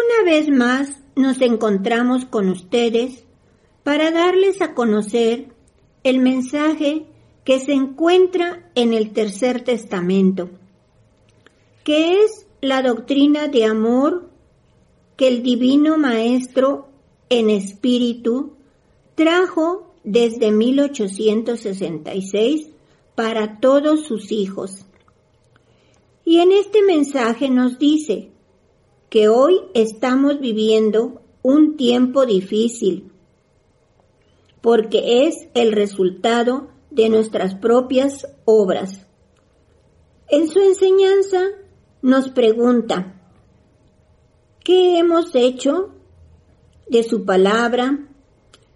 Una vez más nos encontramos con ustedes para darles a conocer el mensaje que se encuentra en el tercer testamento, que es la doctrina de amor que el divino maestro en espíritu trajo desde 1866 para todos sus hijos. Y en este mensaje nos dice, que hoy estamos viviendo un tiempo difícil, porque es el resultado de nuestras propias obras. En su enseñanza nos pregunta, ¿qué hemos hecho de su palabra,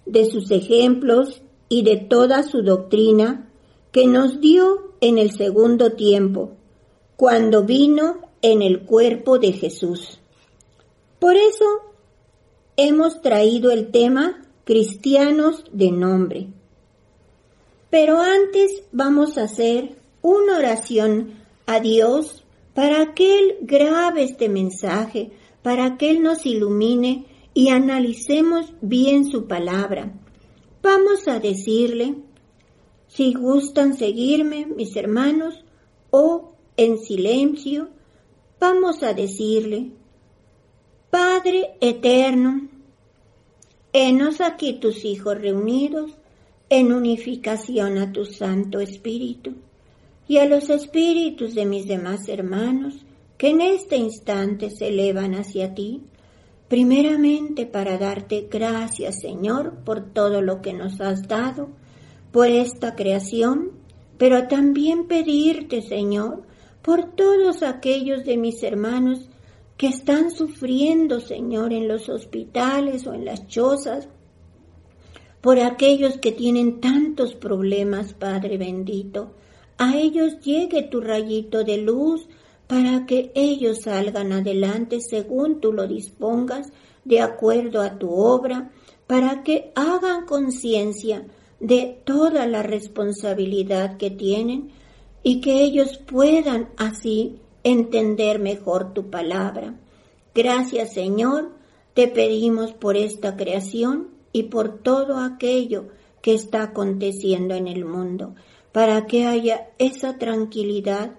de sus ejemplos y de toda su doctrina que nos dio en el segundo tiempo, cuando vino en el cuerpo de Jesús? Por eso hemos traído el tema cristianos de nombre. Pero antes vamos a hacer una oración a Dios para que Él grabe este mensaje, para que Él nos ilumine y analicemos bien su palabra. Vamos a decirle, si gustan seguirme, mis hermanos, o en silencio, vamos a decirle, Padre eterno, enos aquí tus hijos reunidos en unificación a tu Santo Espíritu y a los espíritus de mis demás hermanos que en este instante se elevan hacia ti, primeramente para darte gracias, Señor, por todo lo que nos has dado, por esta creación, pero también pedirte, Señor, por todos aquellos de mis hermanos que están sufriendo, Señor, en los hospitales o en las chozas, por aquellos que tienen tantos problemas, Padre bendito. A ellos llegue tu rayito de luz para que ellos salgan adelante según tú lo dispongas, de acuerdo a tu obra, para que hagan conciencia de toda la responsabilidad que tienen y que ellos puedan así entender mejor tu palabra. Gracias Señor, te pedimos por esta creación y por todo aquello que está aconteciendo en el mundo, para que haya esa tranquilidad,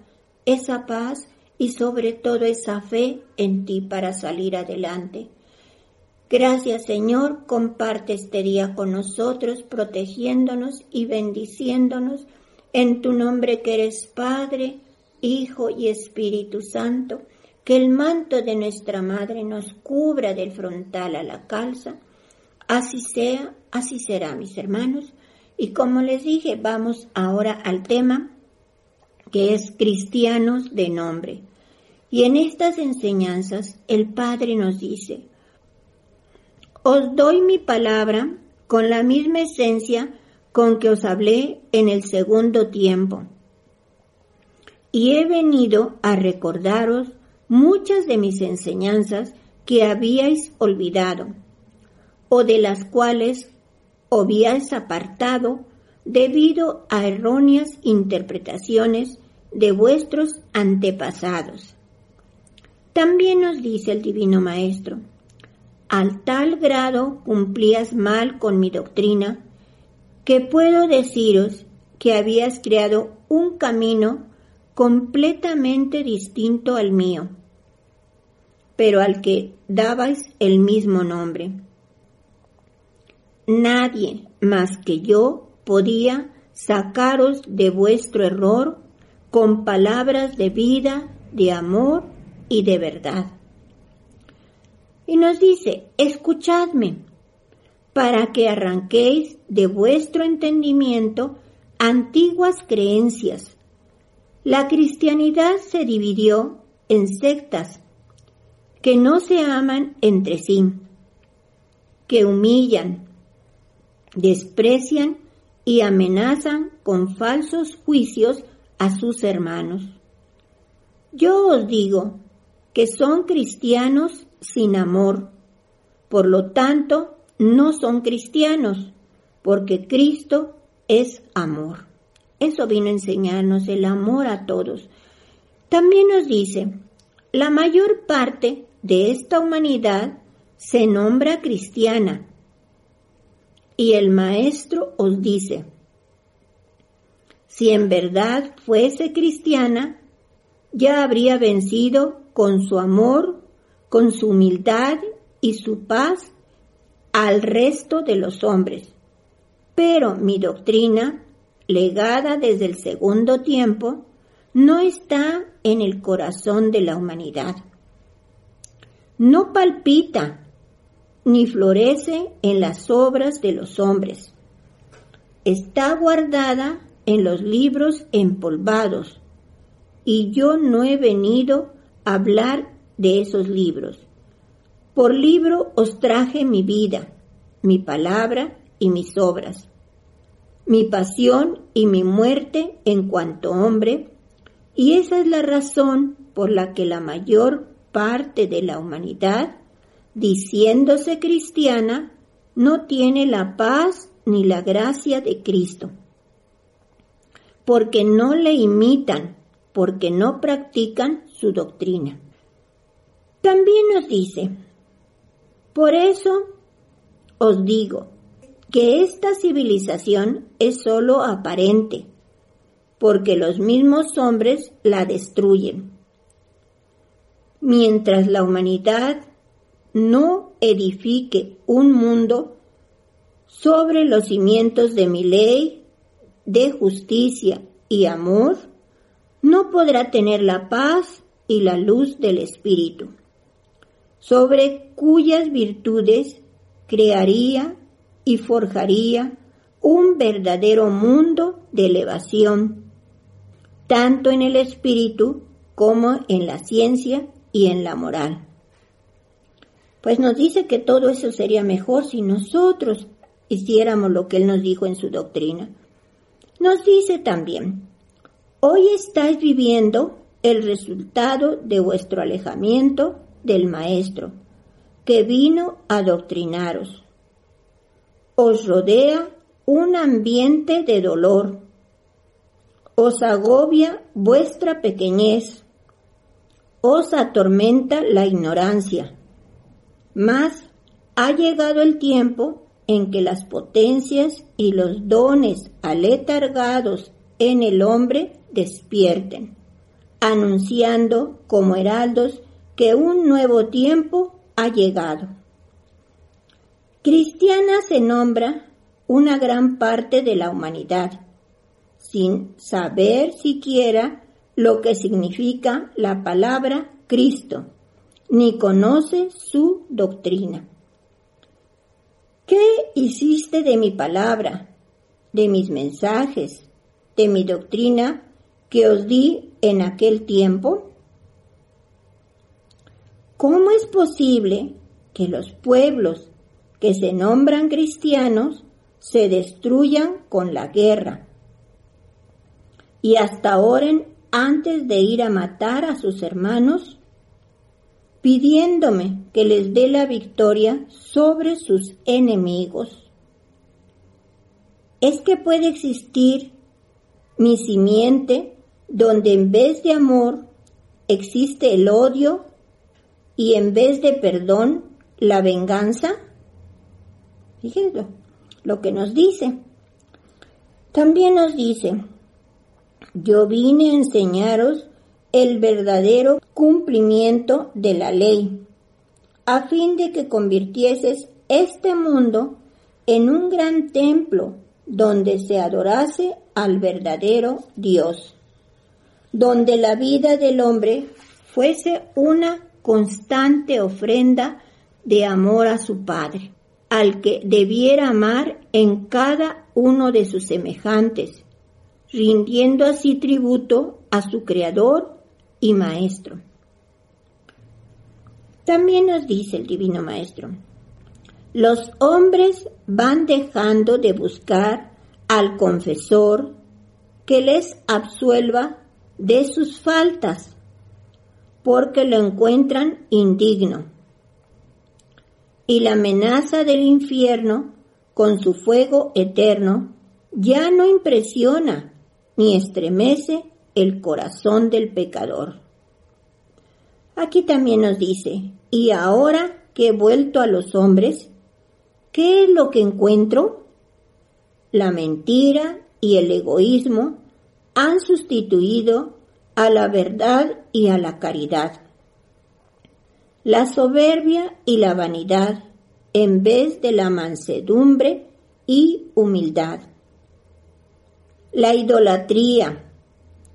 esa paz y sobre todo esa fe en ti para salir adelante. Gracias Señor, comparte este día con nosotros, protegiéndonos y bendiciéndonos en tu nombre que eres Padre, Hijo y Espíritu Santo, que el manto de nuestra Madre nos cubra del frontal a la calza. Así sea, así será, mis hermanos. Y como les dije, vamos ahora al tema que es cristianos de nombre. Y en estas enseñanzas el Padre nos dice, os doy mi palabra con la misma esencia con que os hablé en el segundo tiempo y he venido a recordaros muchas de mis enseñanzas que habíais olvidado, o de las cuales habíais apartado debido a erróneas interpretaciones de vuestros antepasados. También nos dice el Divino Maestro, al tal grado cumplías mal con mi doctrina, que puedo deciros que habías creado un camino completamente distinto al mío, pero al que dabais el mismo nombre. Nadie más que yo podía sacaros de vuestro error con palabras de vida, de amor y de verdad. Y nos dice, escuchadme, para que arranquéis de vuestro entendimiento antiguas creencias. La cristianidad se dividió en sectas que no se aman entre sí, que humillan, desprecian y amenazan con falsos juicios a sus hermanos. Yo os digo que son cristianos sin amor, por lo tanto no son cristianos, porque Cristo es amor. Eso vino a enseñarnos el amor a todos. También nos dice, la mayor parte de esta humanidad se nombra cristiana. Y el Maestro os dice, si en verdad fuese cristiana, ya habría vencido con su amor, con su humildad y su paz al resto de los hombres. Pero mi doctrina, legada desde el segundo tiempo, no está en el corazón de la humanidad. No palpita ni florece en las obras de los hombres. Está guardada en los libros empolvados, y yo no he venido a hablar de esos libros. Por libro os traje mi vida, mi palabra y mis obras, mi pasión y mi muerte en cuanto hombre, y esa es la razón por la que la mayor parte de la humanidad, diciéndose cristiana, no tiene la paz ni la gracia de Cristo, porque no le imitan, porque no practican su doctrina. También nos dice, por eso os digo, que esta civilización es sólo aparente, porque los mismos hombres la destruyen. Mientras la humanidad no edifique un mundo sobre los cimientos de mi ley, de justicia y amor, no podrá tener la paz y la luz del Espíritu, sobre cuyas virtudes crearía y forjaría un verdadero mundo de elevación, tanto en el espíritu como en la ciencia y en la moral. Pues nos dice que todo eso sería mejor si nosotros hiciéramos lo que Él nos dijo en su doctrina. Nos dice también, hoy estáis viviendo el resultado de vuestro alejamiento del Maestro, que vino a doctrinaros os rodea un ambiente de dolor, os agobia vuestra pequeñez, os atormenta la ignorancia. Mas ha llegado el tiempo en que las potencias y los dones aletargados en el hombre despierten, anunciando como heraldos que un nuevo tiempo ha llegado. Cristiana se nombra una gran parte de la humanidad, sin saber siquiera lo que significa la palabra Cristo, ni conoce su doctrina. ¿Qué hiciste de mi palabra, de mis mensajes, de mi doctrina que os di en aquel tiempo? ¿Cómo es posible que los pueblos que se nombran cristianos se destruyan con la guerra y hasta oren antes de ir a matar a sus hermanos, pidiéndome que les dé la victoria sobre sus enemigos. ¿Es que puede existir mi simiente donde en vez de amor existe el odio y en vez de perdón la venganza? Fíjense lo que nos dice. También nos dice, yo vine a enseñaros el verdadero cumplimiento de la ley, a fin de que convirtieses este mundo en un gran templo donde se adorase al verdadero Dios, donde la vida del hombre fuese una constante ofrenda de amor a su Padre, al que debiera amar en cada uno de sus semejantes, rindiendo así tributo a su Creador y Maestro. También nos dice el Divino Maestro, los hombres van dejando de buscar al confesor que les absuelva de sus faltas, porque lo encuentran indigno. Y la amenaza del infierno, con su fuego eterno, ya no impresiona ni estremece el corazón del pecador. Aquí también nos dice, y ahora que he vuelto a los hombres, ¿qué es lo que encuentro? La mentira y el egoísmo han sustituido a la verdad y a la caridad. La soberbia y la vanidad en vez de la mansedumbre y humildad. La idolatría,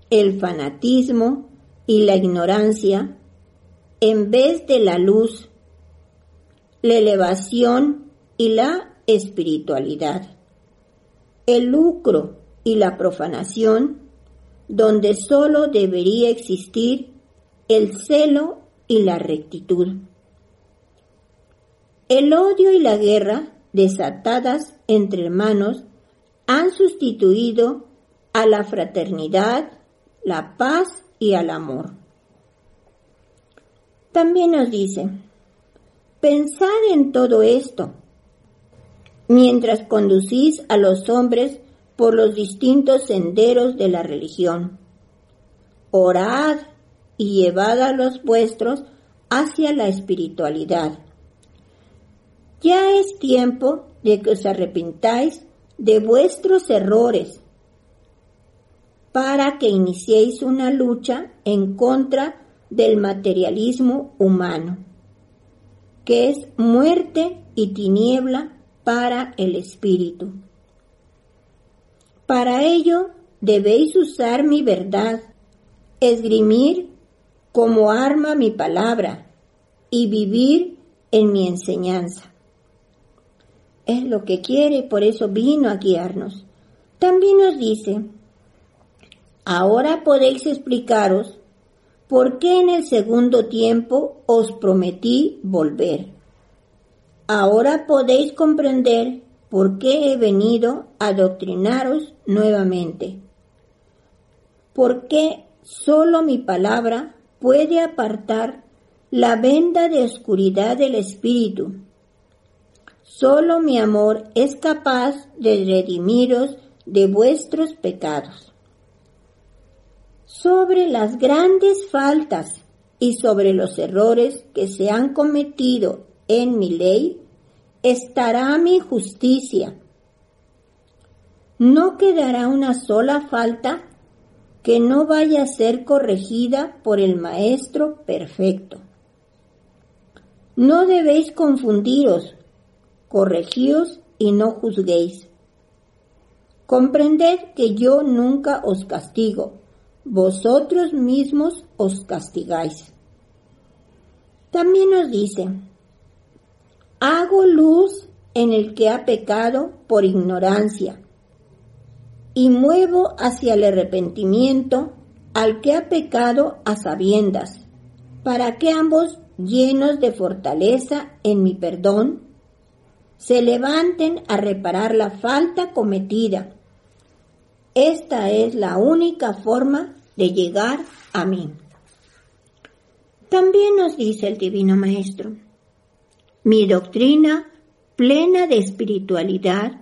el fanatismo y la ignorancia en vez de la luz, la elevación y la espiritualidad. El lucro y la profanación donde sólo debería existir el celo y la rectitud. El odio y la guerra desatadas entre hermanos han sustituido a la fraternidad, la paz y al amor. También nos dice, pensad en todo esto mientras conducís a los hombres por los distintos senderos de la religión. Orad y llevad a los vuestros hacia la espiritualidad. Ya es tiempo de que os arrepintáis de vuestros errores para que iniciéis una lucha en contra del materialismo humano, que es muerte y tiniebla para el espíritu. Para ello debéis usar mi verdad, esgrimir como arma mi palabra y vivir en mi enseñanza. Es lo que quiere, por eso vino a guiarnos. También nos dice, ahora podéis explicaros por qué en el segundo tiempo os prometí volver. Ahora podéis comprender ¿Por qué he venido a adoctrinaros nuevamente? Porque solo mi palabra puede apartar la venda de oscuridad del espíritu. Solo mi amor es capaz de redimiros de vuestros pecados. Sobre las grandes faltas y sobre los errores que se han cometido en mi ley, estará mi justicia. No quedará una sola falta que no vaya a ser corregida por el Maestro perfecto. No debéis confundiros, corregíos y no juzguéis. Comprended que yo nunca os castigo, vosotros mismos os castigáis. También nos dice, hago luz en el que ha pecado por ignorancia y muevo hacia el arrepentimiento al que ha pecado a sabiendas, para que ambos, llenos de fortaleza en mi perdón, se levanten a reparar la falta cometida. Esta es la única forma de llegar a mí. También nos dice el Divino Maestro, mi doctrina, plena de espiritualidad,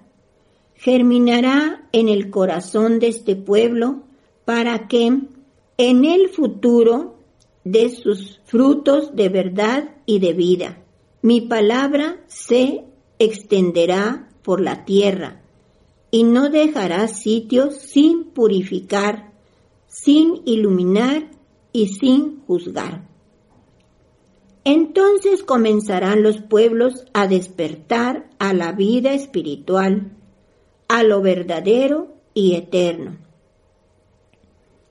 germinará en el corazón de este pueblo para que en el futuro dé sus frutos de verdad y de vida. Mi palabra se extenderá por la tierra y no dejará sitio sin purificar sin iluminar y sin juzgar. Entonces comenzarán los pueblos a despertar a la vida espiritual, a lo verdadero y eterno,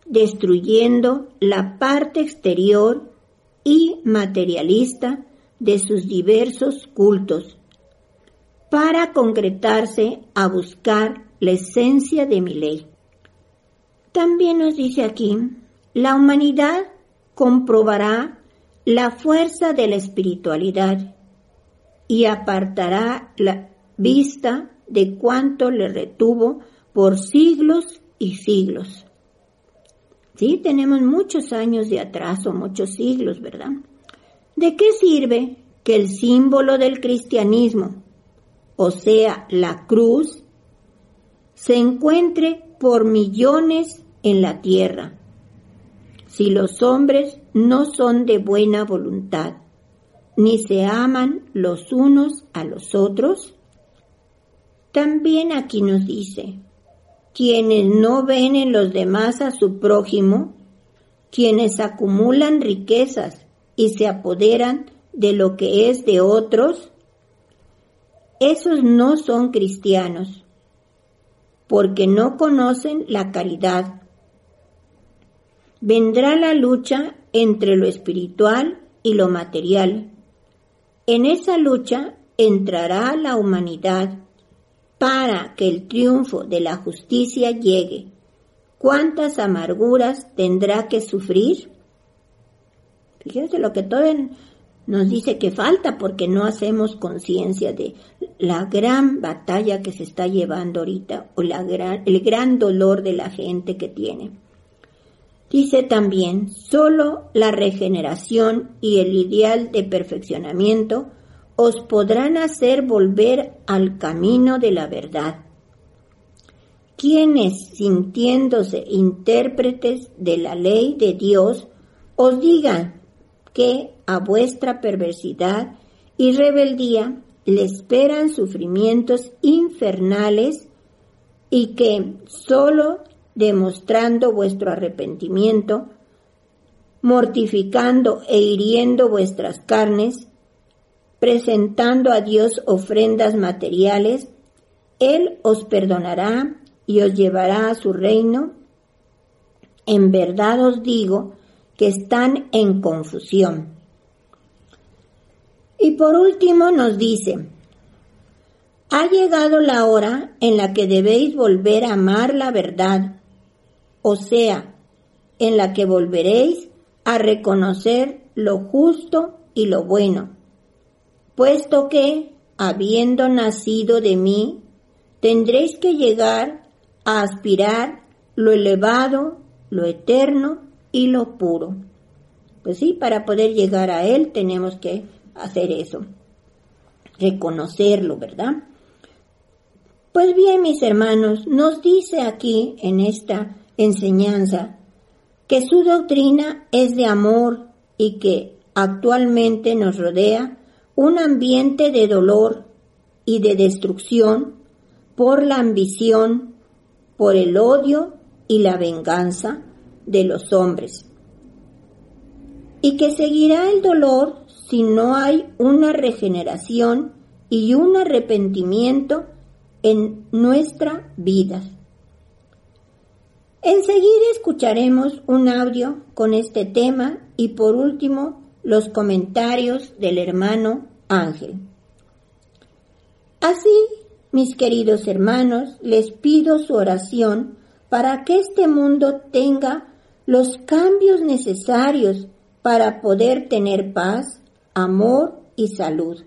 destruyendo la parte exterior y materialista de sus diversos cultos, para concretarse a buscar la esencia de mi ley. También nos dice aquí, la humanidad comprobará la fuerza de la espiritualidad y apartará la vista de cuanto le retuvo por siglos y siglos. Sí, tenemos muchos años de atraso, muchos siglos, ¿verdad? ¿De qué sirve que el símbolo del cristianismo, o sea, la cruz, se encuentre por millones en la tierra, si los hombres no son de buena voluntad, ni se aman los unos a los otros? También aquí nos dice, quienes no ven en los demás a su prójimo, quienes acumulan riquezas y se apoderan de lo que es de otros, esos no son cristianos, porque no conocen la caridad, vendrá la lucha entre lo espiritual y lo material. En esa lucha entrará la humanidad para que el triunfo de la justicia llegue. ¿Cuántas amarguras tendrá que sufrir? Fíjense lo que todo nos dice que falta porque no hacemos conciencia de la gran batalla que se está llevando ahorita o el gran dolor de la gente que tiene. Dice también, solo la regeneración y el ideal de perfeccionamiento os podrán hacer volver al camino de la verdad. Quienes, sintiéndose intérpretes de la ley de Dios, os digan que a vuestra perversidad y rebeldía le esperan sufrimientos infernales y que solo demostrando vuestro arrepentimiento, mortificando e hiriendo vuestras carnes, presentando a Dios ofrendas materiales, Él os perdonará y os llevará a su reino. En verdad os digo que están en confusión. Y por último nos dice, ha llegado la hora en la que debéis volver a amar la verdad o sea, en la que volveréis a reconocer lo justo y lo bueno, puesto que, habiendo nacido de mí, tendréis que llegar a aspirar lo elevado, lo eterno y lo puro. Pues sí, para poder llegar a Él tenemos que hacer eso, reconocerlo, ¿verdad? Pues bien, mis hermanos, nos dice aquí en esta enseñanza, que su doctrina es de amor y que actualmente nos rodea un ambiente de dolor y de destrucción por la ambición, por el odio y la venganza de los hombres. Y que seguirá el dolor si no hay una regeneración y un arrepentimiento en nuestra vida. Enseguida escucharemos un audio con este tema y por último los comentarios del hermano Ángel. Así, mis queridos hermanos, les pido su oración para que este mundo tenga los cambios necesarios para poder tener paz, amor y salud.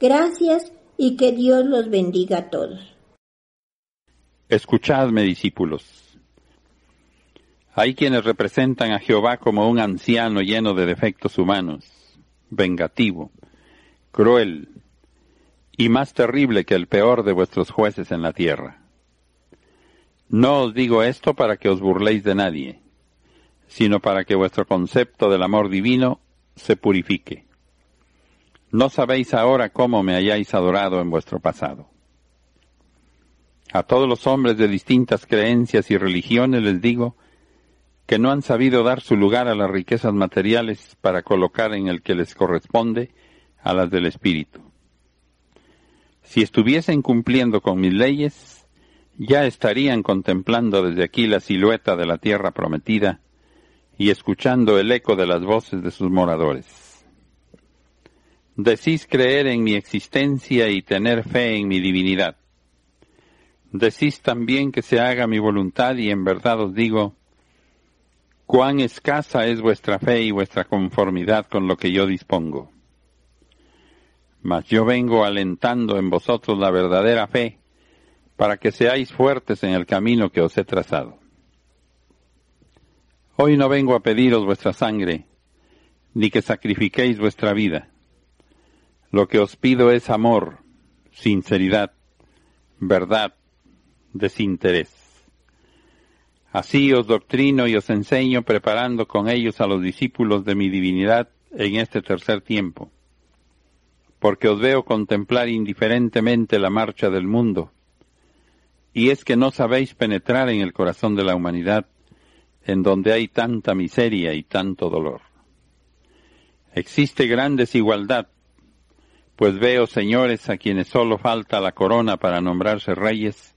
Gracias y que Dios los bendiga a todos. Escuchadme, discípulos. Hay quienes representan a Jehová como un anciano lleno de defectos humanos, vengativo, cruel y más terrible que el peor de vuestros jueces en la tierra. No os digo esto para que os burléis de nadie, sino para que vuestro concepto del amor divino se purifique. No sabéis ahora cómo me hayáis adorado en vuestro pasado. A todos los hombres de distintas creencias y religiones les digo que no han sabido dar su lugar a las riquezas materiales para colocar en el que les corresponde a las del Espíritu. Si estuviesen cumpliendo con mis leyes, ya estarían contemplando desde aquí la silueta de la tierra prometida y escuchando el eco de las voces de sus moradores. Decís creer en mi existencia y tener fe en mi divinidad. Decís también que se haga mi voluntad y en verdad os digo, cuán escasa es vuestra fe y vuestra conformidad con lo que yo dispongo. Mas yo vengo alentando en vosotros la verdadera fe, para que seáis fuertes en el camino que os he trazado. Hoy no vengo a pediros vuestra sangre, ni que sacrifiquéis vuestra vida. Lo que os pido es amor, sinceridad, verdad, desinterés. Así os doctrino y os enseño preparando con ellos a los discípulos de mi divinidad en este tercer tiempo, porque os veo contemplar indiferentemente la marcha del mundo, y es que no sabéis penetrar en el corazón de la humanidad, en donde hay tanta miseria y tanto dolor. Existe gran desigualdad, pues veo señores a quienes solo falta la corona para nombrarse reyes,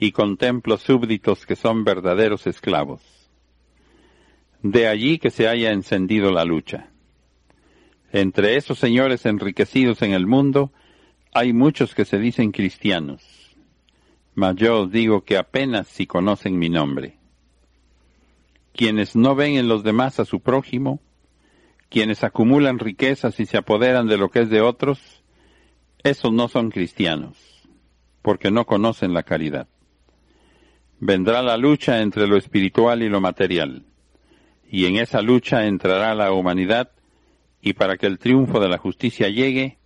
y contemplo súbditos que son verdaderos esclavos. De allí que se haya encendido la lucha. Entre esos señores enriquecidos en el mundo hay muchos que se dicen cristianos, mas yo os digo que apenas si conocen mi nombre. Quienes no ven en los demás a su prójimo, quienes acumulan riquezas y se apoderan de lo que es de otros, esos no son cristianos, porque no conocen la caridad vendrá la lucha entre lo espiritual y lo material, y en esa lucha entrará la humanidad, y para que el triunfo de la justicia llegue,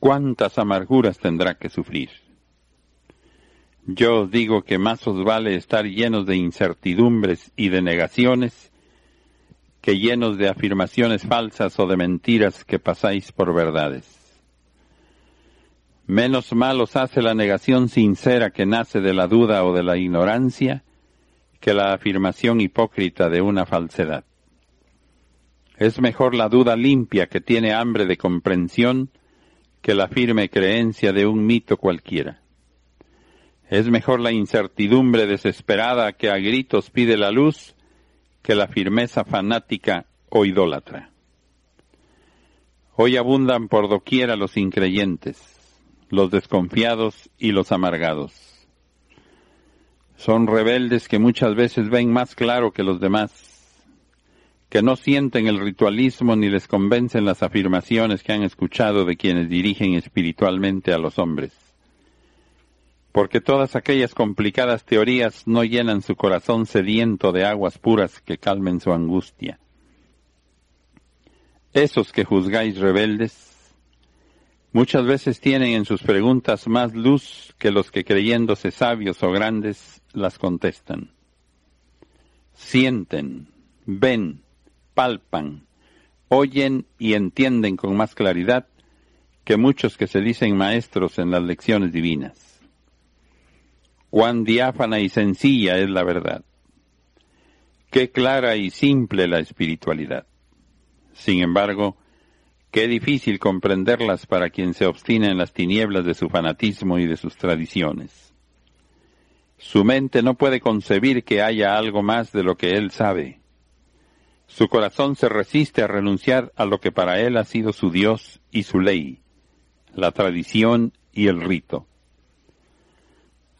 cuántas amarguras tendrá que sufrir. Yo os digo que más os vale estar llenos de incertidumbres y de negaciones que llenos de afirmaciones falsas o de mentiras que pasáis por verdades. Menos mal os hace la negación sincera que nace de la duda o de la ignorancia que la afirmación hipócrita de una falsedad. Es mejor la duda limpia que tiene hambre de comprensión que la firme creencia de un mito cualquiera. Es mejor la incertidumbre desesperada que a gritos pide la luz que la firmeza fanática o idólatra. Hoy abundan por doquiera los increyentes los desconfiados y los amargados. Son rebeldes que muchas veces ven más claro que los demás, que no sienten el ritualismo ni les convencen las afirmaciones que han escuchado de quienes dirigen espiritualmente a los hombres. Porque todas aquellas complicadas teorías no llenan su corazón sediento de aguas puras que calmen su angustia. Esos que juzgáis rebeldes, Muchas veces tienen en sus preguntas más luz que los que creyéndose sabios o grandes las contestan. Sienten, ven, palpan, oyen y entienden con más claridad que muchos que se dicen maestros en las lecciones divinas. Cuán diáfana y sencilla es la verdad. Qué clara y simple la espiritualidad. Sin embargo, Qué difícil comprenderlas para quien se obstina en las tinieblas de su fanatismo y de sus tradiciones. Su mente no puede concebir que haya algo más de lo que él sabe. Su corazón se resiste a renunciar a lo que para él ha sido su Dios y su ley, la tradición y el rito.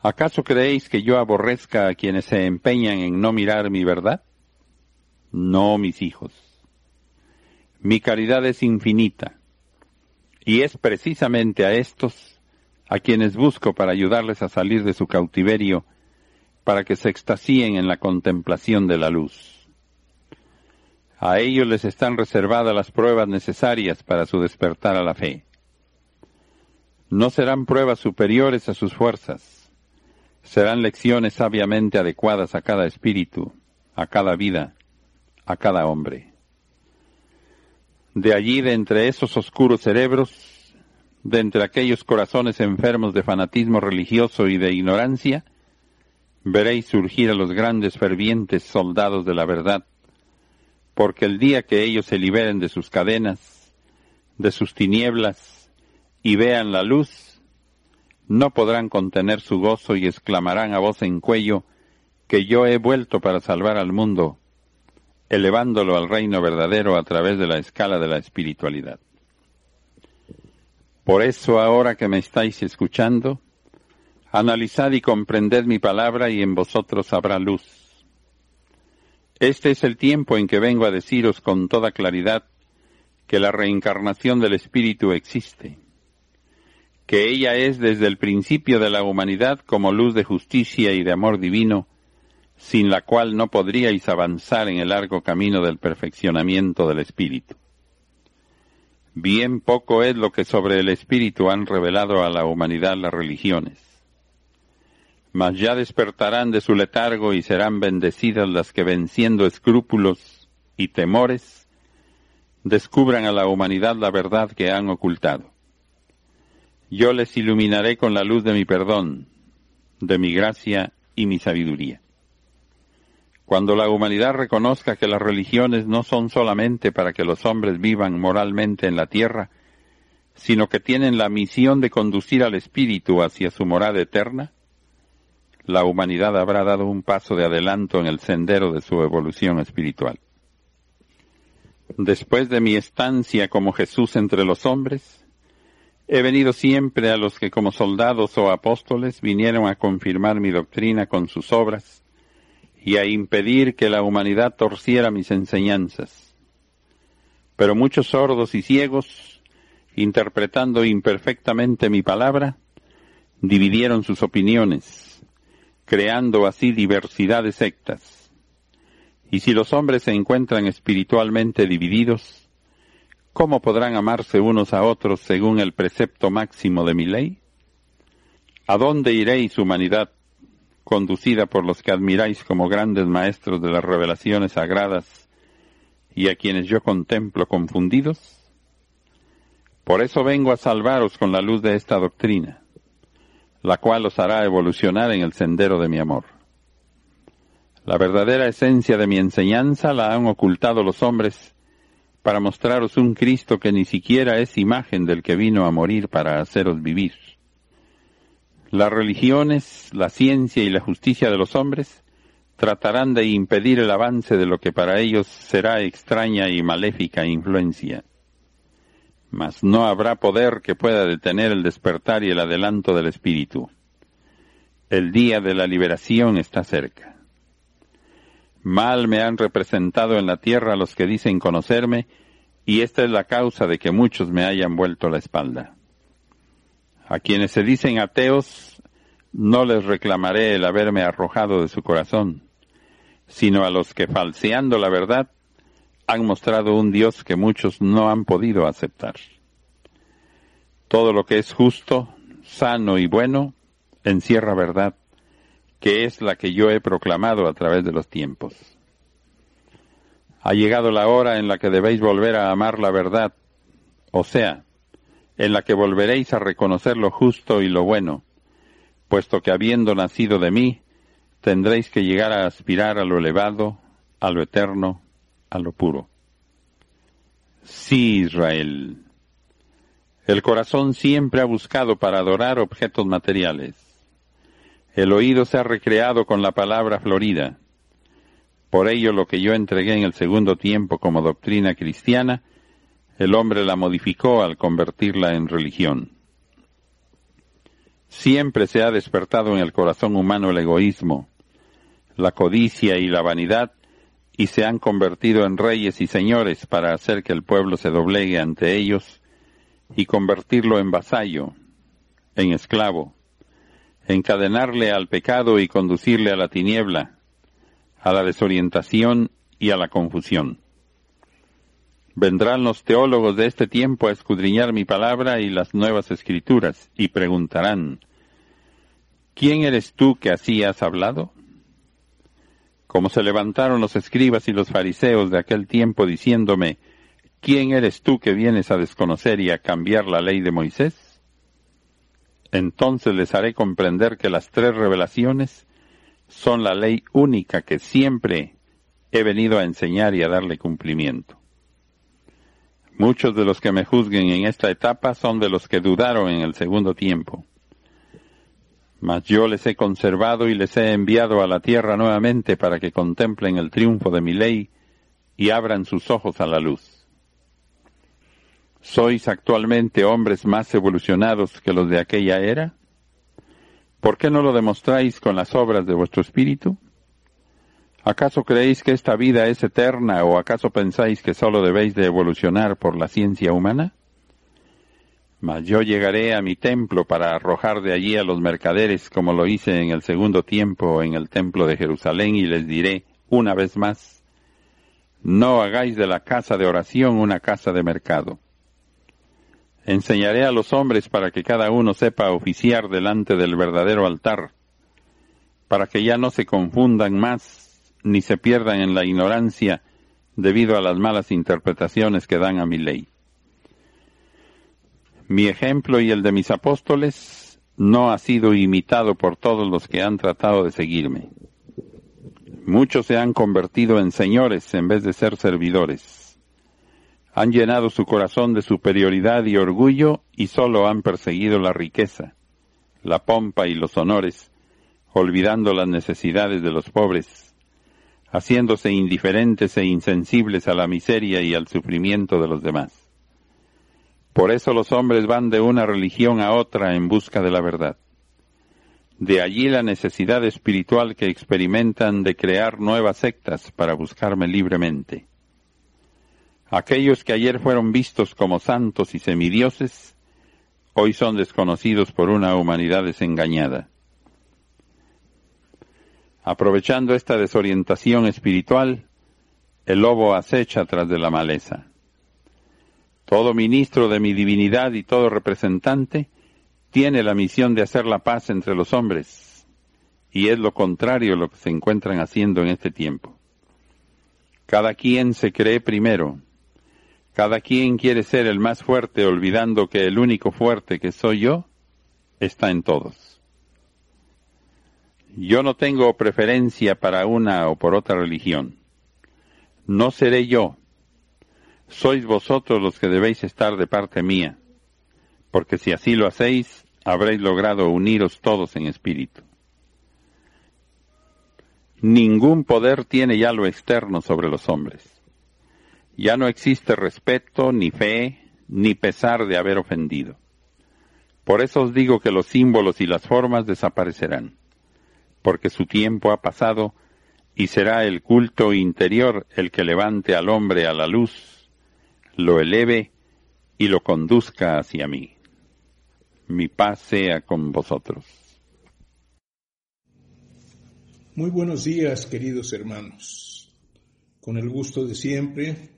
¿Acaso creéis que yo aborrezca a quienes se empeñan en no mirar mi verdad? No, mis hijos. Mi caridad es infinita, y es precisamente a estos a quienes busco para ayudarles a salir de su cautiverio, para que se extasíen en la contemplación de la luz. A ellos les están reservadas las pruebas necesarias para su despertar a la fe. No serán pruebas superiores a sus fuerzas, serán lecciones sabiamente adecuadas a cada espíritu, a cada vida, a cada hombre. De allí, de entre esos oscuros cerebros, de entre aquellos corazones enfermos de fanatismo religioso y de ignorancia, veréis surgir a los grandes fervientes soldados de la verdad, porque el día que ellos se liberen de sus cadenas, de sus tinieblas, y vean la luz, no podrán contener su gozo y exclamarán a voz en cuello que yo he vuelto para salvar al mundo, elevándolo al reino verdadero a través de la escala de la espiritualidad. Por eso ahora que me estáis escuchando, analizad y comprended mi palabra y en vosotros habrá luz. Este es el tiempo en que vengo a deciros con toda claridad que la reencarnación del Espíritu existe, que ella es desde el principio de la humanidad como luz de justicia y de amor divino, sin la cual no podríais avanzar en el largo camino del perfeccionamiento del Espíritu. Bien poco es lo que sobre el Espíritu han revelado a la humanidad las religiones. Mas ya despertarán de su letargo y serán bendecidas las que venciendo escrúpulos y temores, descubran a la humanidad la verdad que han ocultado. Yo les iluminaré con la luz de mi perdón, de mi gracia y mi sabiduría. Cuando la humanidad reconozca que las religiones no son solamente para que los hombres vivan moralmente en la tierra, sino que tienen la misión de conducir al espíritu hacia su morada eterna, la humanidad habrá dado un paso de adelanto en el sendero de su evolución espiritual. Después de mi estancia como Jesús entre los hombres, he venido siempre a los que como soldados o apóstoles vinieron a confirmar mi doctrina con sus obras, y a impedir que la humanidad torciera mis enseñanzas. Pero muchos sordos y ciegos, interpretando imperfectamente mi palabra, dividieron sus opiniones, creando así diversidad de sectas. Y si los hombres se encuentran espiritualmente divididos, ¿cómo podrán amarse unos a otros según el precepto máximo de mi ley? ¿A dónde iréis, humanidad, conducida por los que admiráis como grandes maestros de las revelaciones sagradas y a quienes yo contemplo confundidos? Por eso vengo a salvaros con la luz de esta doctrina, la cual os hará evolucionar en el sendero de mi amor. La verdadera esencia de mi enseñanza la han ocultado los hombres para mostraros un Cristo que ni siquiera es imagen del que vino a morir para haceros vivir. Las religiones, la ciencia y la justicia de los hombres tratarán de impedir el avance de lo que para ellos será extraña y maléfica influencia. Mas no habrá poder que pueda detener el despertar y el adelanto del espíritu. El día de la liberación está cerca. Mal me han representado en la tierra los que dicen conocerme, y esta es la causa de que muchos me hayan vuelto la espalda. A quienes se dicen ateos, no les reclamaré el haberme arrojado de su corazón, sino a los que falseando la verdad han mostrado un Dios que muchos no han podido aceptar. Todo lo que es justo, sano y bueno encierra verdad, que es la que yo he proclamado a través de los tiempos. Ha llegado la hora en la que debéis volver a amar la verdad, o sea, en la que volveréis a reconocer lo justo y lo bueno, puesto que habiendo nacido de mí, tendréis que llegar a aspirar a lo elevado, a lo eterno, a lo puro. Sí, Israel. El corazón siempre ha buscado para adorar objetos materiales. El oído se ha recreado con la palabra florida. Por ello lo que yo entregué en el segundo tiempo como doctrina cristiana el hombre la modificó al convertirla en religión. Siempre se ha despertado en el corazón humano el egoísmo, la codicia y la vanidad, y se han convertido en reyes y señores para hacer que el pueblo se doblegue ante ellos y convertirlo en vasallo, en esclavo, encadenarle al pecado y conducirle a la tiniebla, a la desorientación y a la confusión. Vendrán los teólogos de este tiempo a escudriñar mi palabra y las nuevas escrituras y preguntarán, ¿quién eres tú que así has hablado? Como se levantaron los escribas y los fariseos de aquel tiempo diciéndome, ¿quién eres tú que vienes a desconocer y a cambiar la ley de Moisés? Entonces les haré comprender que las tres revelaciones son la ley única que siempre he venido a enseñar y a darle cumplimiento. Muchos de los que me juzguen en esta etapa son de los que dudaron en el segundo tiempo. Mas yo les he conservado y les he enviado a la tierra nuevamente para que contemplen el triunfo de mi ley y abran sus ojos a la luz. ¿Sois actualmente hombres más evolucionados que los de aquella era? ¿Por qué no lo demostráis con las obras de vuestro espíritu? ¿Acaso creéis que esta vida es eterna o acaso pensáis que sólo debéis de evolucionar por la ciencia humana? Mas yo llegaré a mi templo para arrojar de allí a los mercaderes como lo hice en el segundo tiempo en el templo de Jerusalén y les diré una vez más, no hagáis de la casa de oración una casa de mercado. Enseñaré a los hombres para que cada uno sepa oficiar delante del verdadero altar, para que ya no se confundan más ni se pierdan en la ignorancia debido a las malas interpretaciones que dan a mi ley. Mi ejemplo y el de mis apóstoles no ha sido imitado por todos los que han tratado de seguirme. Muchos se han convertido en señores en vez de ser servidores. Han llenado su corazón de superioridad y orgullo y solo han perseguido la riqueza, la pompa y los honores, olvidando las necesidades de los pobres haciéndose indiferentes e insensibles a la miseria y al sufrimiento de los demás. Por eso los hombres van de una religión a otra en busca de la verdad. De allí la necesidad espiritual que experimentan de crear nuevas sectas para buscarme libremente. Aquellos que ayer fueron vistos como santos y semidioses, hoy son desconocidos por una humanidad desengañada. Aprovechando esta desorientación espiritual, el lobo acecha tras de la maleza. Todo ministro de mi divinidad y todo representante tiene la misión de hacer la paz entre los hombres, y es lo contrario lo que se encuentran haciendo en este tiempo. Cada quien se cree primero, cada quien quiere ser el más fuerte olvidando que el único fuerte que soy yo está en todos. Yo no tengo preferencia para una o por otra religión. No seré yo. Sois vosotros los que debéis estar de parte mía, porque si así lo hacéis, habréis logrado uniros todos en espíritu. Ningún poder tiene ya lo externo sobre los hombres. Ya no existe respeto, ni fe, ni pesar de haber ofendido. Por eso os digo que los símbolos y las formas desaparecerán porque su tiempo ha pasado y será el culto interior el que levante al hombre a la luz, lo eleve y lo conduzca hacia mí. Mi paz sea con vosotros. Muy buenos días, queridos hermanos. Con el gusto de siempre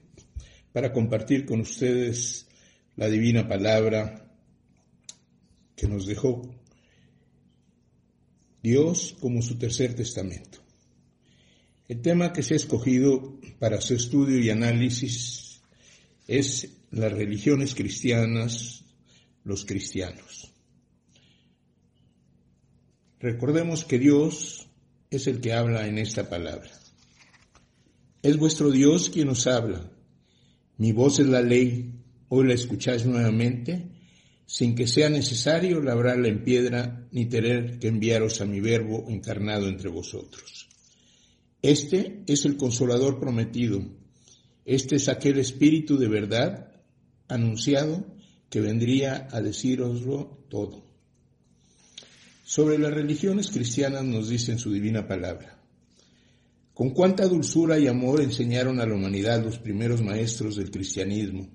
para compartir con ustedes la divina palabra que nos dejó Dios como su tercer testamento. El tema que se ha escogido para su estudio y análisis es las religiones cristianas, los cristianos. Recordemos que Dios es el que habla en esta palabra. Es vuestro Dios quien os habla. Mi voz es la ley. Hoy la escucháis nuevamente sin que sea necesario labrarla en piedra ni tener que enviaros a mi verbo encarnado entre vosotros. Este es el consolador prometido, este es aquel espíritu de verdad anunciado que vendría a decíroslo todo. Sobre las religiones cristianas nos dice en su divina palabra, con cuánta dulzura y amor enseñaron a la humanidad los primeros maestros del cristianismo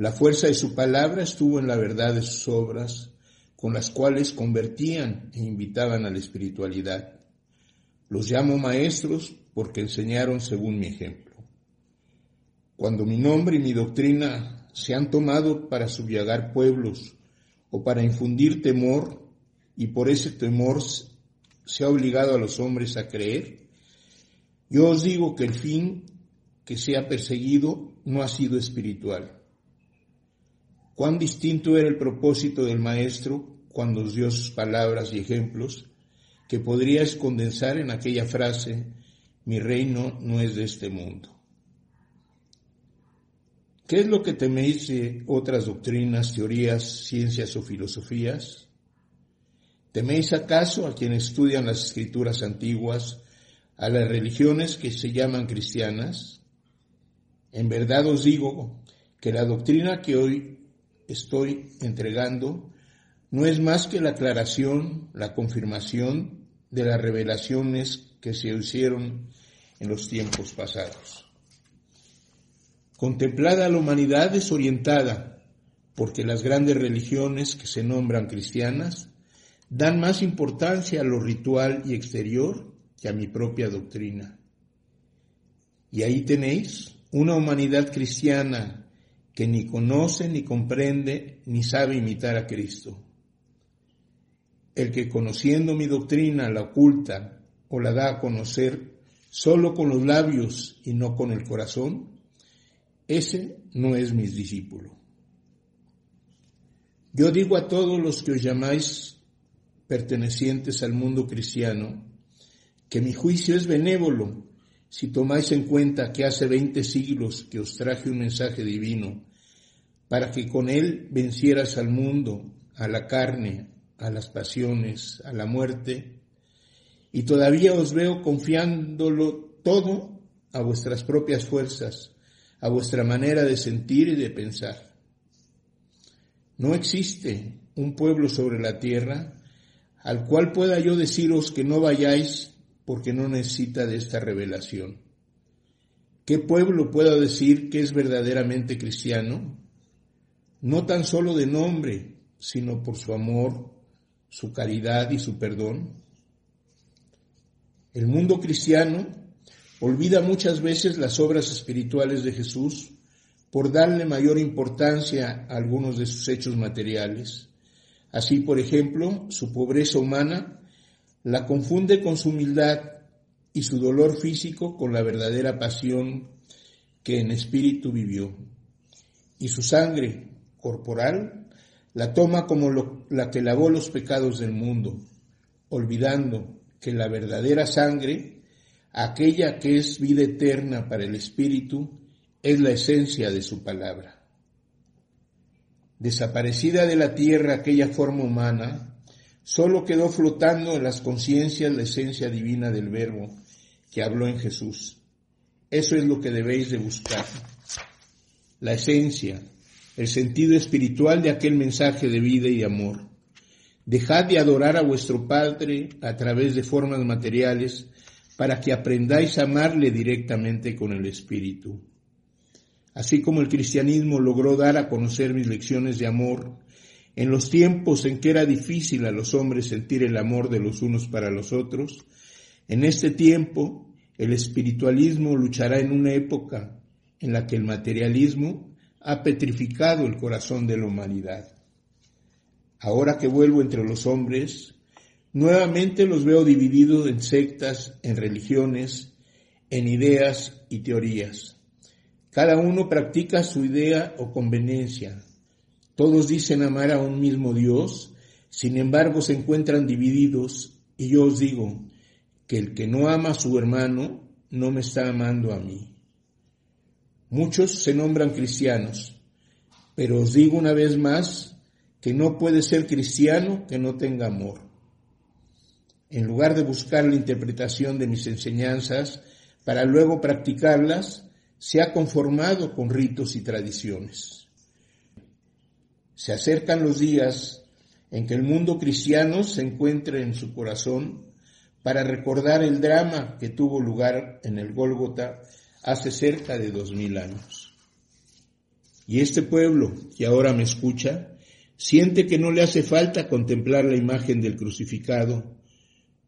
la fuerza de su palabra estuvo en la verdad de sus obras, con las cuales convertían e invitaban a la espiritualidad. Los llamo maestros porque enseñaron según mi ejemplo. Cuando mi nombre y mi doctrina se han tomado para subyagar pueblos o para infundir temor, y por ese temor se ha obligado a los hombres a creer, yo os digo que el fin que se ha perseguido no ha sido espiritual Cuán distinto era el propósito del Maestro cuando os dio sus palabras y ejemplos, que podrías condensar en aquella frase, mi reino no es de este mundo. ¿Qué es lo que teméis de otras doctrinas, teorías, ciencias o filosofías? ¿Teméis acaso a quienes estudian las escrituras antiguas, a las religiones que se llaman cristianas? En verdad os digo que la doctrina que hoy estoy entregando no es más que la aclaración, la confirmación de las revelaciones que se hicieron en los tiempos pasados. Contemplada la humanidad desorientada, porque las grandes religiones que se nombran cristianas dan más importancia a lo ritual y exterior que a mi propia doctrina. Y ahí tenéis una humanidad cristiana que ni conoce, ni comprende, ni sabe imitar a Cristo. El que conociendo mi doctrina la oculta o la da a conocer solo con los labios y no con el corazón, ese no es mi discípulo. Yo digo a todos los que os llamáis pertenecientes al mundo cristiano, que mi juicio es benévolo si tomáis en cuenta que hace veinte siglos que os traje un mensaje divino para que con él vencieras al mundo, a la carne, a las pasiones, a la muerte, y todavía os veo confiándolo todo a vuestras propias fuerzas, a vuestra manera de sentir y de pensar. No existe un pueblo sobre la tierra al cual pueda yo deciros que no vayáis porque no necesita de esta revelación. ¿Qué pueblo puedo decir que es verdaderamente cristiano? No tan solo de nombre, sino por su amor, su caridad y su perdón. El mundo cristiano olvida muchas veces las obras espirituales de Jesús por darle mayor importancia a algunos de sus hechos materiales. Así, por ejemplo, su pobreza humana la confunde con su humildad y su dolor físico con la verdadera pasión que en espíritu vivió. Y su sangre, corporal, la toma como la que lavó los pecados del mundo, olvidando que la verdadera sangre, aquella que es vida eterna para el espíritu, es la esencia de su palabra. Desaparecida de la tierra aquella forma humana, solo quedó flotando en las conciencias la esencia divina del Verbo que habló en Jesús. Eso es lo que debéis de buscar. La esencia, el sentido espiritual de aquel mensaje de vida y amor. Dejad de adorar a vuestro Padre a través de formas materiales para que aprendáis a amarle directamente con el Espíritu. Así como el cristianismo logró dar a conocer mis lecciones de amor en los tiempos en que era difícil a los hombres sentir el amor de los unos para los otros, en este tiempo el espiritualismo luchará en una época en la que el materialismo ha petrificado el corazón de la humanidad. Ahora que vuelvo entre los hombres, nuevamente los veo divididos en sectas, en religiones, en ideas y teorías. Cada uno practica su idea o conveniencia. Todos dicen amar a un mismo Dios, sin embargo se encuentran divididos y yo os digo que el que no ama a su hermano no me está amando a mí. Muchos se nombran cristianos, pero os digo una vez más que no puede ser cristiano que no tenga amor. En lugar de buscar la interpretación de mis enseñanzas para luego practicarlas, se ha conformado con ritos y tradiciones. Se acercan los días en que el mundo cristiano se encuentre en su corazón para recordar el drama que tuvo lugar en el Gólgota hace cerca de dos mil años. Y este pueblo que ahora me escucha siente que no le hace falta contemplar la imagen del crucificado,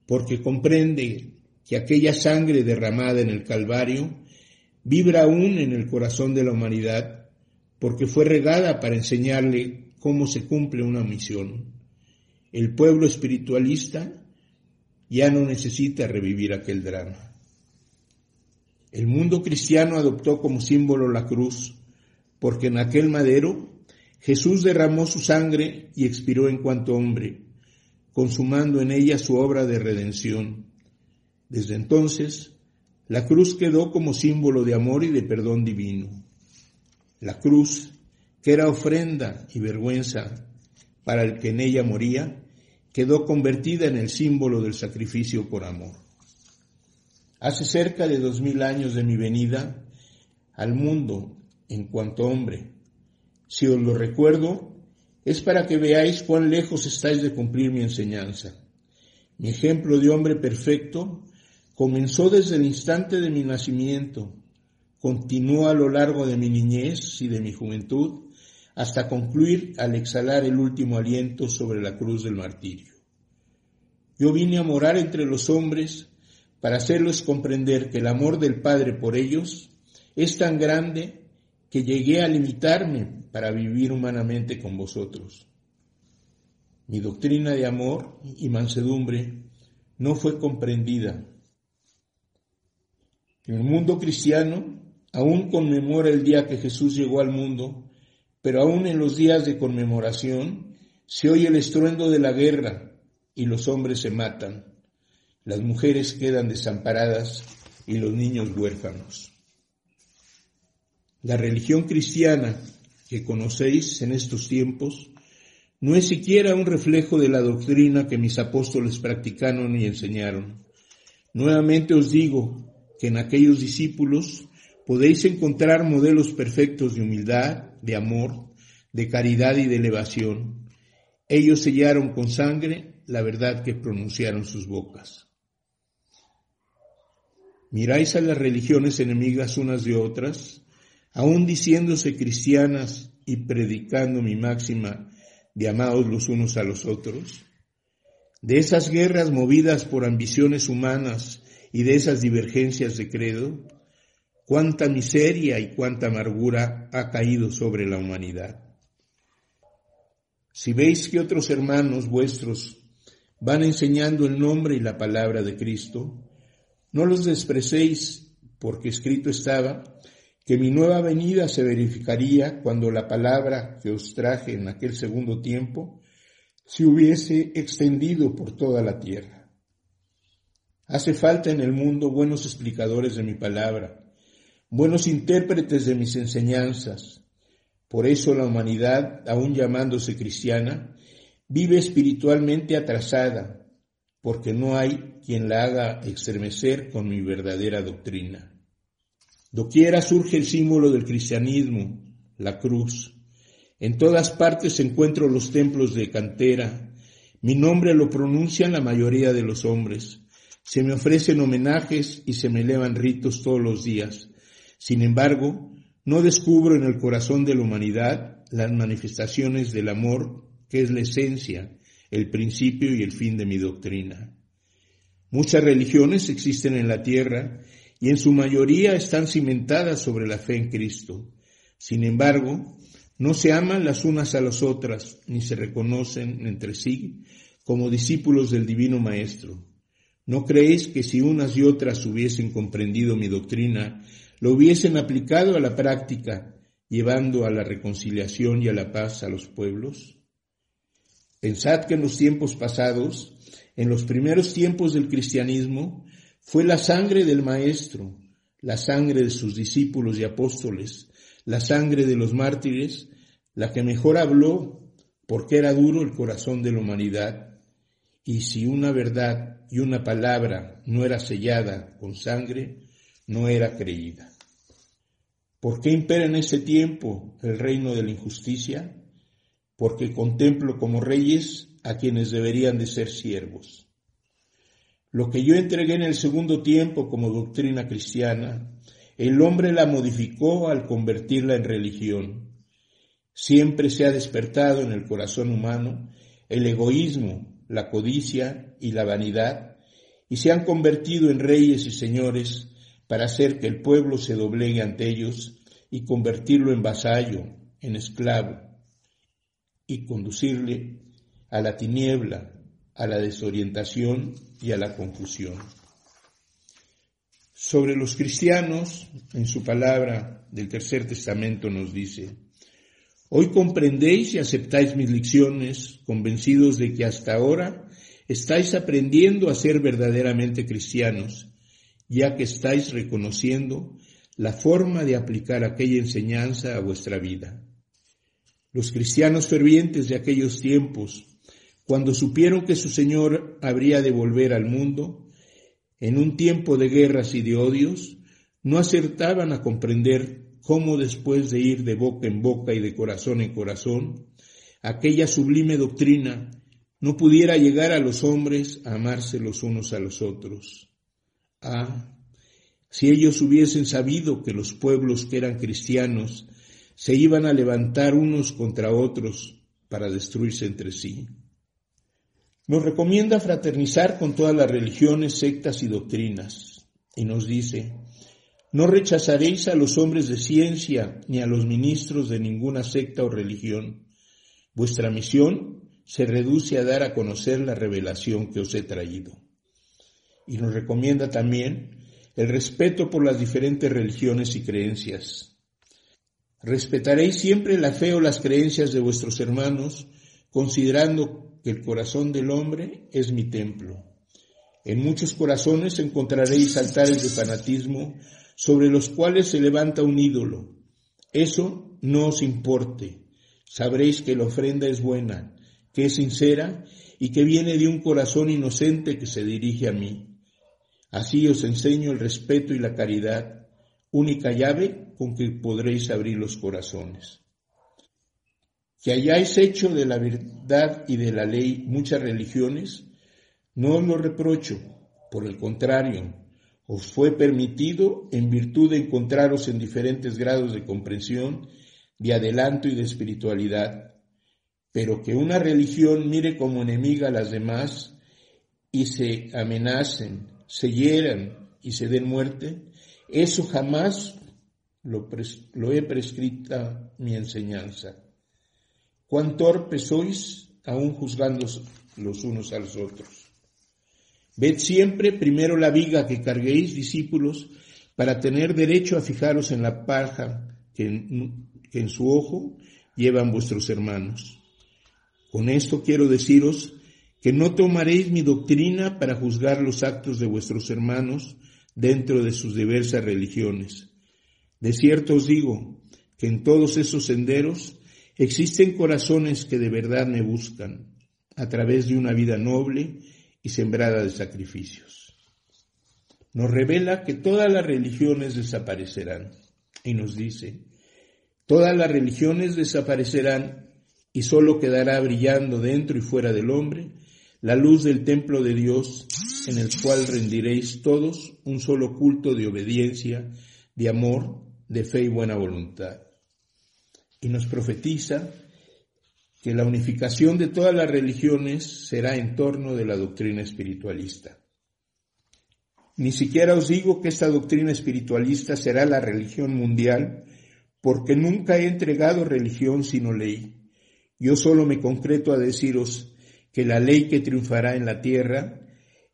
porque comprende que aquella sangre derramada en el Calvario vibra aún en el corazón de la humanidad, porque fue regada para enseñarle cómo se cumple una misión. El pueblo espiritualista ya no necesita revivir aquel drama. El mundo cristiano adoptó como símbolo la cruz, porque en aquel madero Jesús derramó su sangre y expiró en cuanto hombre, consumando en ella su obra de redención. Desde entonces, la cruz quedó como símbolo de amor y de perdón divino. La cruz, que era ofrenda y vergüenza para el que en ella moría, quedó convertida en el símbolo del sacrificio por amor. Hace cerca de dos mil años de mi venida al mundo en cuanto hombre. Si os lo recuerdo, es para que veáis cuán lejos estáis de cumplir mi enseñanza. Mi ejemplo de hombre perfecto comenzó desde el instante de mi nacimiento, continuó a lo largo de mi niñez y de mi juventud, hasta concluir al exhalar el último aliento sobre la cruz del martirio. Yo vine a morar entre los hombres para hacerles comprender que el amor del Padre por ellos es tan grande que llegué a limitarme para vivir humanamente con vosotros. Mi doctrina de amor y mansedumbre no fue comprendida. El mundo cristiano aún conmemora el día que Jesús llegó al mundo pero aún en los días de conmemoración se oye el estruendo de la guerra y los hombres se matan, las mujeres quedan desamparadas y los niños huérfanos. La religión cristiana que conocéis en estos tiempos no es siquiera un reflejo de la doctrina que mis apóstoles practicaron y enseñaron. Nuevamente os digo que en aquellos discípulos podéis encontrar modelos perfectos de humildad, de amor, de caridad y de elevación. Ellos sellaron con sangre la verdad que pronunciaron sus bocas. Miráis a las religiones enemigas unas de otras, aún diciéndose cristianas y predicando mi máxima de amados los unos a los otros. De esas guerras movidas por ambiciones humanas y de esas divergencias de credo, cuánta miseria y cuánta amargura ha caído sobre la humanidad. Si veis que otros hermanos vuestros van enseñando el nombre y la palabra de Cristo, no los desprecéis, porque escrito estaba que mi nueva venida se verificaría cuando la palabra que os traje en aquel segundo tiempo se hubiese extendido por toda la tierra. Hace falta en el mundo buenos explicadores de mi palabra, buenos intérpretes de mis enseñanzas. Por eso la humanidad, aun llamándose cristiana, vive espiritualmente atrasada, porque no hay quien la haga extremecer con mi verdadera doctrina. Doquiera surge el símbolo del cristianismo, la cruz. En todas partes encuentro los templos de cantera. Mi nombre lo pronuncian la mayoría de los hombres. Se me ofrecen homenajes y se me elevan ritos todos los días. Sin embargo, no descubro en el corazón de la humanidad las manifestaciones del amor que es la esencia, el principio y el fin de mi doctrina. Muchas religiones existen en la tierra y en su mayoría están cimentadas sobre la fe en Cristo. Sin embargo, no se aman las unas a las otras ni se reconocen entre sí como discípulos del Divino Maestro. ¿No creéis que si unas y otras hubiesen comprendido mi doctrina lo hubiesen aplicado a la práctica, llevando a la reconciliación y a la paz a los pueblos? Pensad que en los tiempos pasados, en los primeros tiempos del cristianismo, fue la sangre del Maestro, la sangre de sus discípulos y apóstoles, la sangre de los mártires, la que mejor habló, porque era duro el corazón de la humanidad, y si una verdad y una palabra no era sellada con sangre, no era creída. ¿Por qué impera en ese tiempo el reino de la injusticia? Porque contemplo como reyes a quienes deberían de ser siervos. Lo que yo entregué en el segundo tiempo como doctrina cristiana, el hombre la modificó al convertirla en religión. Siempre se ha despertado en el corazón humano el egoísmo, la codicia y la vanidad, y se han convertido en reyes y señores para hacer que el pueblo se doblegue ante ellos y convertirlo en vasallo, en esclavo, y conducirle a la tiniebla, a la desorientación y a la confusión. Sobre los cristianos, en su palabra del Tercer Testamento nos dice, Hoy comprendéis y aceptáis mis lecciones, convencidos de que hasta ahora estáis aprendiendo a ser verdaderamente cristianos, ya que estáis reconociendo la forma de aplicar aquella enseñanza a vuestra vida. Los cristianos fervientes de aquellos tiempos, cuando supieron que su Señor habría de volver al mundo, en un tiempo de guerras y de odios, no acertaban a comprender cómo después de ir de boca en boca y de corazón en corazón, aquella sublime doctrina no pudiera llegar a los hombres a amarse los unos a los otros. Ah, si ellos hubiesen sabido que los pueblos que eran cristianos se iban a levantar unos contra otros para destruirse entre sí. Nos recomienda fraternizar con todas las religiones, sectas y doctrinas, y nos dice, no rechazaréis a los hombres de ciencia ni a los ministros de ninguna secta o religión. Vuestra misión se reduce a dar a conocer la revelación que os he traído. Y nos recomienda también el respeto por las diferentes religiones y creencias. Respetaréis siempre la fe o las creencias de vuestros hermanos, considerando que el corazón del hombre es mi templo. En muchos corazones encontraréis altares de fanatismo sobre los cuales se levanta un ídolo. Eso no os importe. Sabréis que la ofrenda es buena, que es sincera y que viene de un corazón inocente que se dirige a mí. Así os enseño el respeto y la caridad, única llave con que podréis abrir los corazones. Que hayáis hecho de la verdad y de la ley muchas religiones, no os lo reprocho, por el contrario, os fue permitido en virtud de encontraros en diferentes grados de comprensión, de adelanto y de espiritualidad, pero que una religión mire como enemiga a las demás y se amenacen, se hieran y se den muerte, eso jamás lo, lo he prescrita mi enseñanza. Cuán torpes sois aún juzgando los unos a los otros. Ved siempre primero la viga que carguéis, discípulos, para tener derecho a fijaros en la paja que en, su ojo llevan vuestros hermanos. Con esto quiero deciros que no tomaréis mi doctrina para juzgar los actos de vuestros hermanos dentro de sus diversas religiones. De cierto os digo que en todos esos senderos existen corazones que de verdad me buscan, a través de una vida noble y sembrada de sacrificios. Nos revela que todas las religiones desaparecerán y nos dice, todas las religiones desaparecerán y sólo quedará brillando dentro y fuera del hombre la luz del templo de Dios en el cual rendiréis todos un solo culto de obediencia, de amor, de fe y buena voluntad. Y nos profetiza que la unificación de todas las religiones será en torno de la doctrina espiritualista. Ni siquiera os digo que esta doctrina espiritualista será la religión mundial, porque nunca he entregado religión sino ley. Yo solo me concreto a deciros que la ley que triunfará en la tierra,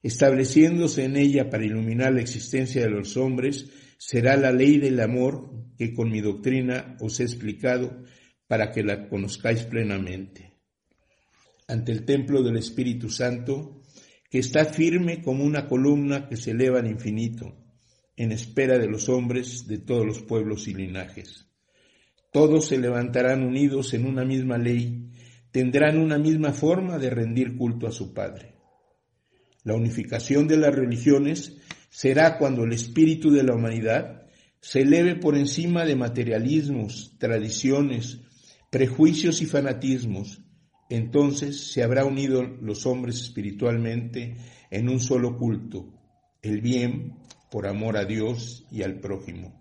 estableciéndose en ella para iluminar la existencia de los hombres, será la ley del amor que con mi doctrina os he explicado para que la conozcáis plenamente. Ante el templo del Espíritu Santo, que está firme como una columna que se eleva al infinito, en espera de los hombres de todos los pueblos y linajes. Todos se levantarán unidos en una misma ley, tendrán una misma forma de rendir culto a su Padre. La unificación de las religiones será cuando el espíritu de la humanidad se eleve por encima de materialismos, tradiciones, prejuicios y fanatismos, entonces se habrá unido los hombres espiritualmente en un solo culto, el bien por amor a Dios y al prójimo.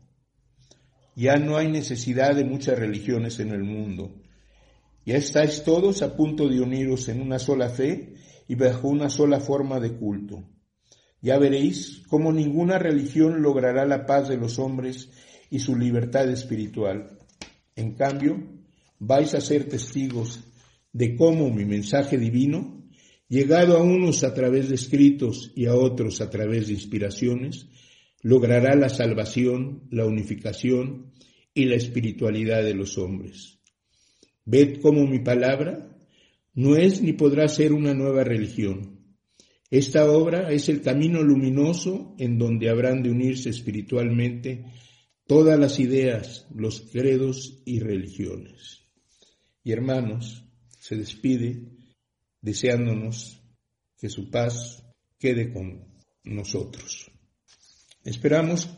Ya no hay necesidad de muchas religiones en el mundo. Ya estáis todos a punto de uniros en una sola fe y bajo una sola forma de culto. Ya veréis cómo ninguna religión logrará la paz de los hombres y su libertad espiritual. En cambio, vais a ser testigos de cómo mi mensaje divino, llegado a unos a través de escritos y a otros a través de inspiraciones, logrará la salvación, la unificación y la espiritualidad de los hombres. Ved cómo mi palabra no es ni podrá ser una nueva religión. Esta obra es el camino luminoso en donde habrán de unirse espiritualmente todas las ideas, los credos y religiones. Y hermanos, se despide deseándonos que su paz quede con nosotros. Esperamos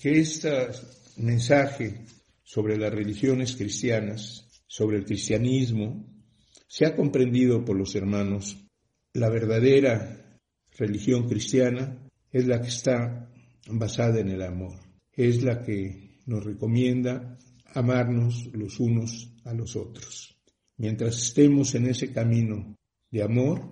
que este mensaje sobre las religiones cristianas, sobre el cristianismo, sea comprendido por los hermanos. La verdadera religión cristiana es la que está basada en el amor, es la que nos recomienda amarnos los unos a los otros. Mientras estemos en ese camino de amor,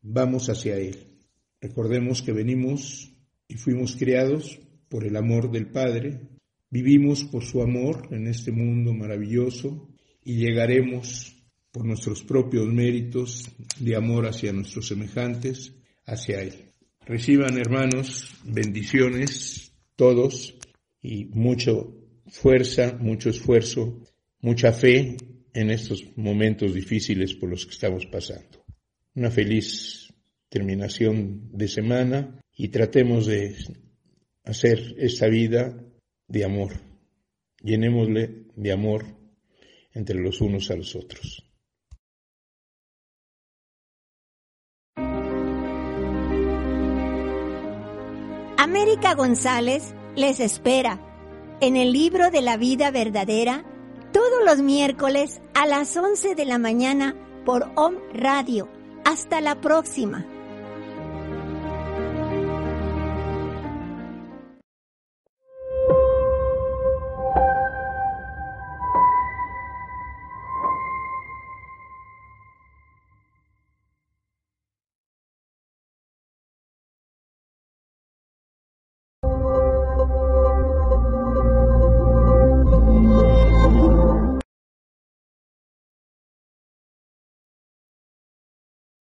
vamos hacia Él. Recordemos que venimos y fuimos creados por el amor del Padre, vivimos por su amor en este mundo maravilloso y llegaremos por nuestros propios méritos de amor hacia nuestros semejantes, hacia Él. Reciban, hermanos, bendiciones todos y mucha fuerza, mucho esfuerzo, mucha fe en estos momentos difíciles por los que estamos pasando. Una feliz terminación de semana y tratemos de hacer esta vida de amor. Llenémosle de amor entre los unos a los otros. América González les espera en el libro de la vida verdadera todos los miércoles a las 11 de la mañana por OM Radio. Hasta la próxima.